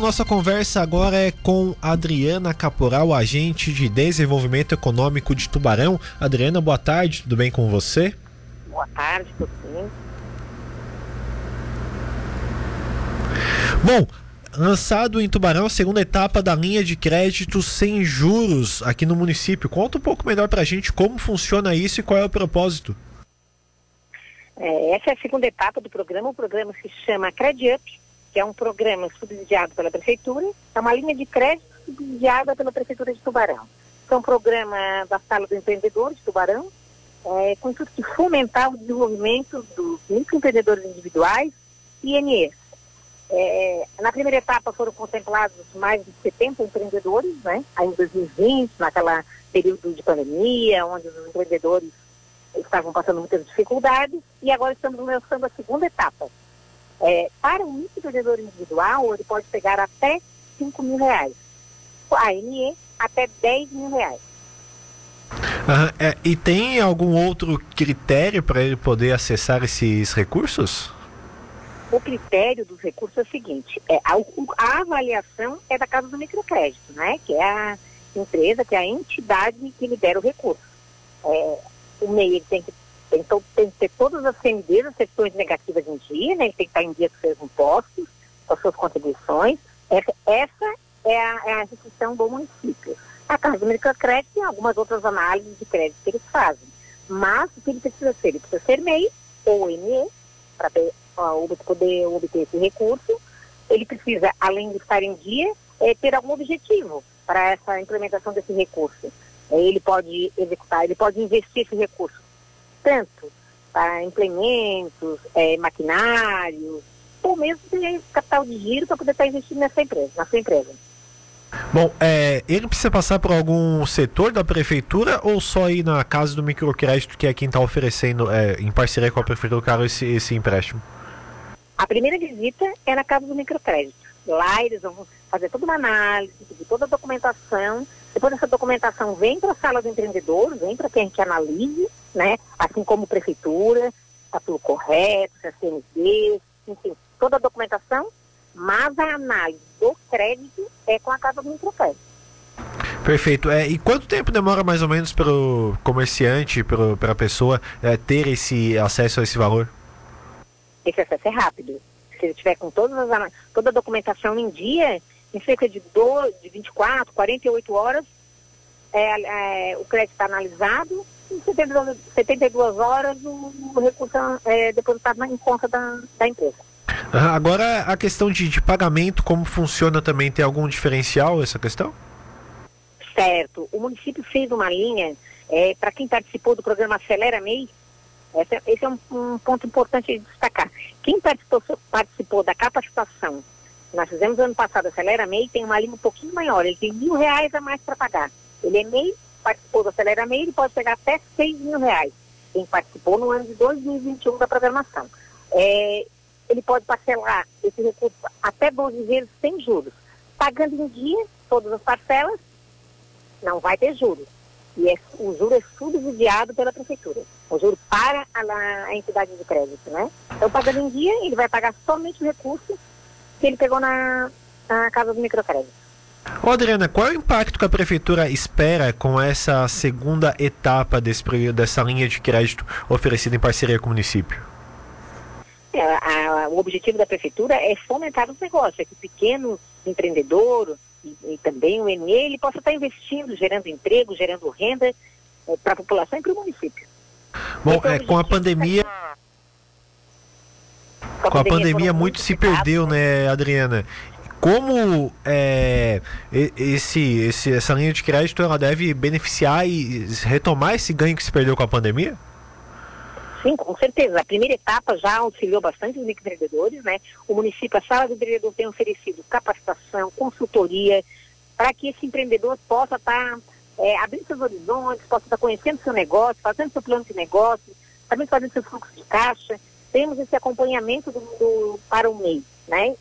Nossa conversa agora é com Adriana Caporal, agente de desenvolvimento econômico de Tubarão. Adriana, boa tarde, tudo bem com você? Boa tarde, tudo bem. Bom, lançado em Tubarão a segunda etapa da linha de crédito sem juros aqui no município. Conta um pouco melhor pra gente como funciona isso e qual é o propósito. É, essa é a segunda etapa do programa. O programa se chama CredUp que é um programa subsidiado pela Prefeitura, é uma linha de crédito subsidiada pela Prefeitura de Tubarão. É um programa da Sala do Empreendedor de Tubarão, é, com o intuito de fomentar o desenvolvimento dos microempreendedores individuais e INEs. É, na primeira etapa foram contemplados mais de 70 empreendedores, né? Aí em 2020, naquela período de pandemia, onde os empreendedores estavam passando muitas dificuldades, e agora estamos lançando a segunda etapa, é, para um microempreendedor individual, ele pode pegar até 5 mil reais. A NE, até 10 mil reais. Uhum. É, e tem algum outro critério para ele poder acessar esses recursos? O critério dos recursos é o seguinte: é, a, a avaliação é da Casa do Microcrédito, né? Que é a empresa, que é a entidade que libera o recurso. É, o MEI tem que então tem que ter todas as CNDs, as sessões negativas em dia, né? Tem que estar em dia com seus impostos, com as suas contribuições. Essa, essa é, a, é a instituição do município. A Casa do Microcrédito tem algumas outras análises de crédito que eles fazem. Mas o que ele precisa ser? Ele precisa ser MEI ou ME para poder obter esse recurso. Ele precisa, além de estar em dia, é, ter algum objetivo para essa implementação desse recurso. Ele pode executar, ele pode investir esse recurso tanto para implementos, é, maquinários, ou mesmo capital de giro para poder estar investindo nessa empresa, na sua empresa. Bom, é, ele precisa passar por algum setor da prefeitura ou só ir na casa do microcrédito, que é quem está oferecendo, é, em parceria com a prefeitura, claro, esse, esse empréstimo? A primeira visita é na casa do microcrédito. Lá eles vão fazer toda uma análise toda a documentação. Depois essa documentação vem para a sala do empreendedor, vem para que a gente analise né? Assim como prefeitura, está tudo correto, CND, enfim, toda a documentação, mas a análise do crédito é com a Casa do Microcrédito. Perfeito. É, e quanto tempo demora mais ou menos para o comerciante, para a pessoa é, ter esse acesso a esse valor? Esse acesso é rápido. Se ele tiver com todas as, toda a documentação em dia, em cerca de, do, de 24, 48 horas, é, é, o crédito está analisado, em 72 horas o, o recurso é depositado em conta da, da empresa. Agora a questão de, de pagamento, como funciona também? Tem algum diferencial essa questão? Certo. O município fez uma linha é, para quem participou do programa Acelera MEI. Esse, esse é um, um, ponto importante de destacar. Quem participou, participou da capacitação, nós fizemos ano passado Acelera MEI, tem uma linha um pouquinho maior. Ele tem mil reais a mais para pagar. Ele é MEI participou do Acelera Meio, ele pode pegar até 6 mil reais. Quem participou no ano de 2021 da programação. É, ele pode parcelar esse recurso até 12 vezes sem juros. Pagando em dia todas as parcelas, não vai ter juros. E é, o juro é subsidiado pela prefeitura. O juro para a, a entidade de crédito, né? Então, pagando em dia, ele vai pagar somente o recurso que ele pegou na, na casa do microcrédito. Ô Adriana, qual é o impacto que a prefeitura espera com essa segunda etapa desse, dessa linha de crédito oferecida em parceria com o município? É, a, o objetivo da prefeitura é fomentar os negócios, é que o pequeno empreendedor e, e também o ME ele possa estar investindo, gerando emprego, gerando renda é, para a população e para o município. Bom, é, com a pandemia. Com a pandemia, pandemia muito se perdeu, né, Adriana? como é, esse, esse, essa linha de crédito ela deve beneficiar e retomar esse ganho que se perdeu com a pandemia? Sim, com certeza. A primeira etapa já auxiliou bastante os microempreendedores, né? O município, a sala do empreendedor tem oferecido capacitação, consultoria, para que esse empreendedor possa estar tá, é, abrindo seus horizontes, possa estar tá conhecendo seu negócio, fazendo seu plano de negócio, também fazendo seu fluxo de caixa. Temos esse acompanhamento do, do para o MEI, né?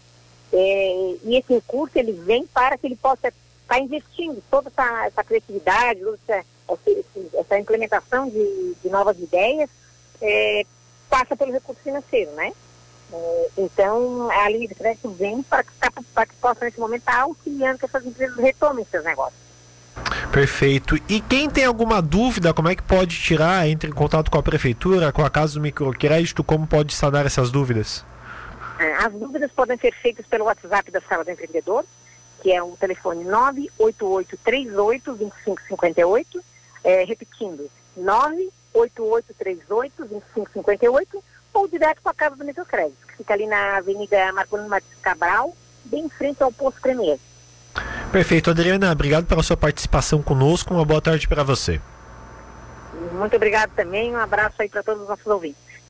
É, e esse recurso ele vem para que ele possa estar tá investindo toda essa, essa criatividade, essa, essa, implementação de, de, novas ideias, é, passa pelo recurso financeiro, né? É, então, a linha de crédito vem para que, para que possa, nesse momento, estar auxiliando que essas empresas retomem seus negócios. Perfeito. E quem tem alguma dúvida, como é que pode tirar? Entre em contato com a prefeitura, com a Casa do Microcrédito, como pode sanar essas dúvidas? É, as dúvidas podem ser feitas pelo WhatsApp da Sala do Empreendedor, que é o telefone 988382558, é, repetindo, 988382558, ou direto para a Casa do Microcrédito, que fica ali na Avenida Marcolino Martins Cabral, bem em frente ao posto Premier. Perfeito, Adriana, obrigado pela sua participação conosco. Uma boa tarde para você. Muito obrigado também. Um abraço aí para todos os nossos ouvintes.